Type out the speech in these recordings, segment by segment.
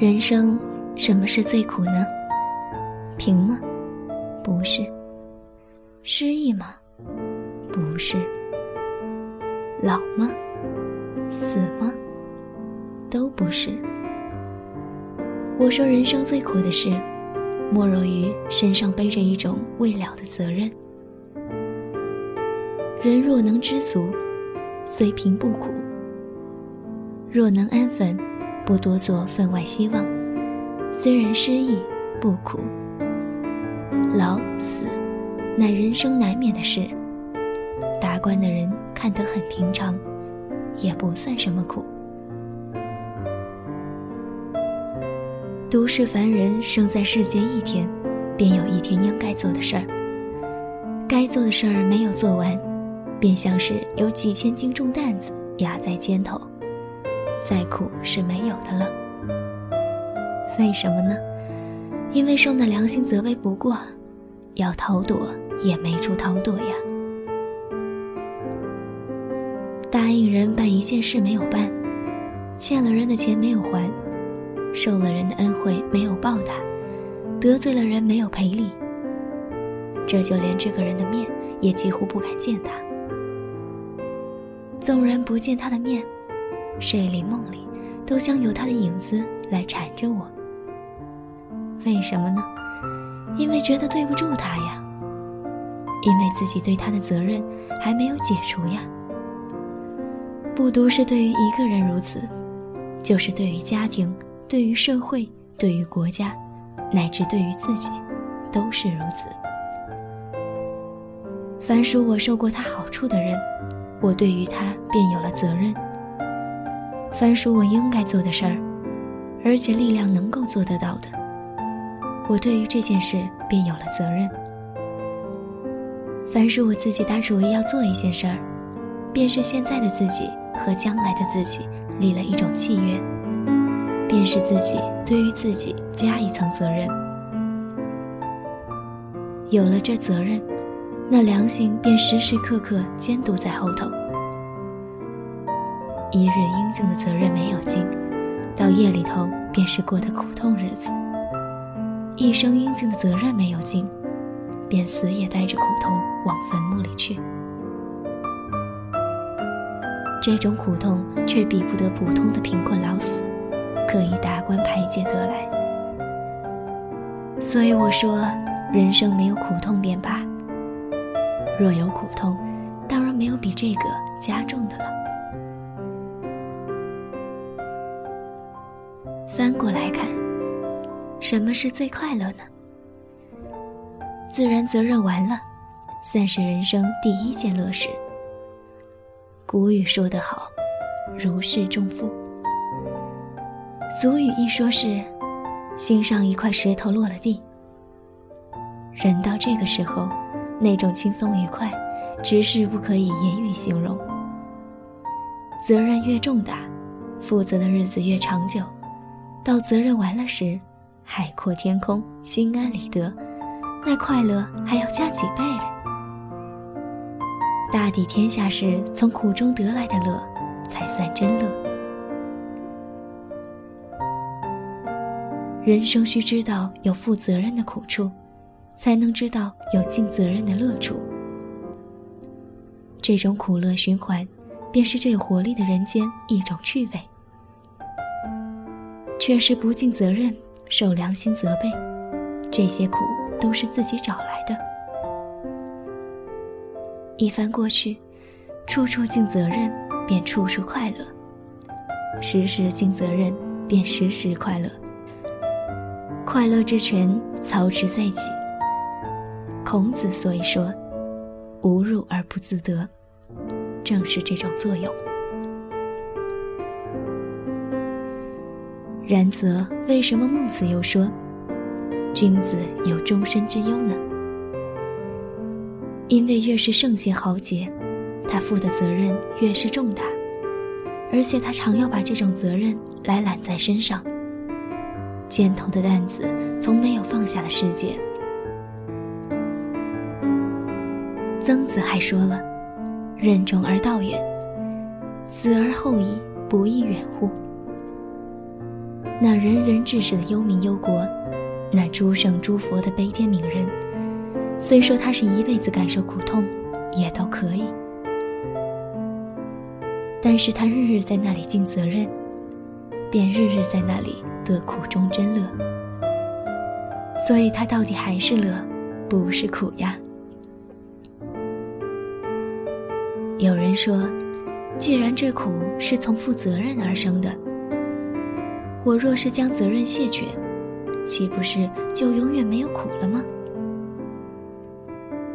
人生什么是最苦呢？贫吗？不是。失意吗？不是。老吗？死吗？都不是。我说人生最苦的事，莫若于身上背着一种未了的责任。人若能知足，虽贫不苦；若能安分。不多做分外希望，虽然失意不苦。老死，乃人生难免的事。达观的人看得很平常，也不算什么苦。都市凡人生在世间一天，便有一天应该做的事儿。该做的事儿没有做完，便像是有几千斤重担子压在肩头。再苦是没有的了。为什么呢？因为受那良心责备不过，要逃躲也没处逃躲呀。答应人办一件事没有办，欠了人的钱没有还，受了人的恩惠没有报答，得罪了人没有赔礼，这就连这个人的面也几乎不敢见他。纵然不见他的面。睡里梦里，都将有他的影子来缠着我。为什么呢？因为觉得对不住他呀。因为自己对他的责任还没有解除呀。不独是对于一个人如此，就是对于家庭、对于社会、对于国家，乃至对于自己，都是如此。凡属我受过他好处的人，我对于他便有了责任。凡是我应该做的事儿，而且力量能够做得到的，我对于这件事便有了责任。凡是我自己打主意要做一件事儿，便是现在的自己和将来的自己立了一种契约，便是自己对于自己加一层责任。有了这责任，那良心便时时刻刻监督在后头。一日应尽的责任没有尽，到夜里头便是过的苦痛日子；一生应尽的责任没有尽，便死也带着苦痛往坟墓里去。这种苦痛却比不得普通的贫困老死，可以达观排解得来。所以我说，人生没有苦痛便罢；若有苦痛，当然没有比这个加重的了。翻过来看，什么是最快乐呢？自然责任完了，算是人生第一件乐事。古语说得好，“如释重负”。俗语一说是，心上一块石头落了地。人到这个时候，那种轻松愉快，只是不可以言语形容。责任越重大，负责的日子越长久。到责任完了时，海阔天空，心安理得，那快乐还要加几倍嘞。大抵天下事从苦中得来的乐，才算真乐。人生需知道有负责任的苦处，才能知道有尽责任的乐处。这种苦乐循环，便是这有活力的人间一种趣味。却是不尽责任，受良心责备，这些苦都是自己找来的。一番过去，处处尽责任，便处处快乐；时时尽责任，便时时快乐。快乐之泉，操之在己。孔子所以说：“无入而不自得”，正是这种作用。然则，为什么孟子又说：“君子有终身之忧呢？”因为越是圣贤豪杰，他负的责任越是重大，而且他常要把这种责任来揽在身上，肩头的担子从没有放下的世界。曾子还说了：“任重而道远，死而后已，不亦远乎？”那人人志士的忧民忧国，那诸圣诸佛的悲天悯人，虽说他是一辈子感受苦痛，也都可以。但是他日日在那里尽责任，便日日在那里得苦中真乐。所以他到底还是乐，不是苦呀。有人说，既然这苦是从负责任而生的。我若是将责任卸却，岂不是就永远没有苦了吗？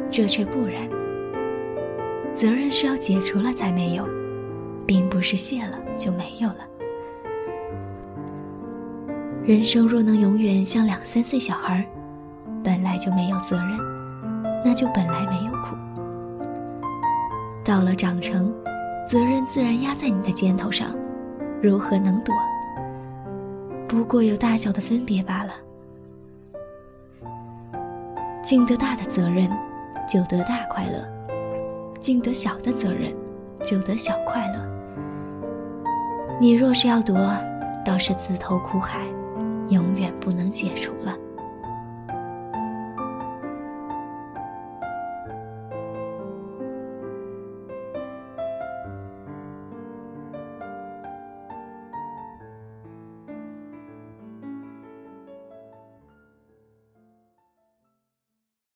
这却不然。责任是要解除了才没有，并不是卸了就没有了。人生若能永远像两三岁小孩，本来就没有责任，那就本来没有苦。到了长成，责任自然压在你的肩头上，如何能躲？不过有大小的分别罢了。尽得大的责任，就得大快乐；尽得小的责任，就得小快乐。你若是要夺，倒是自投苦海，永远不能解除了。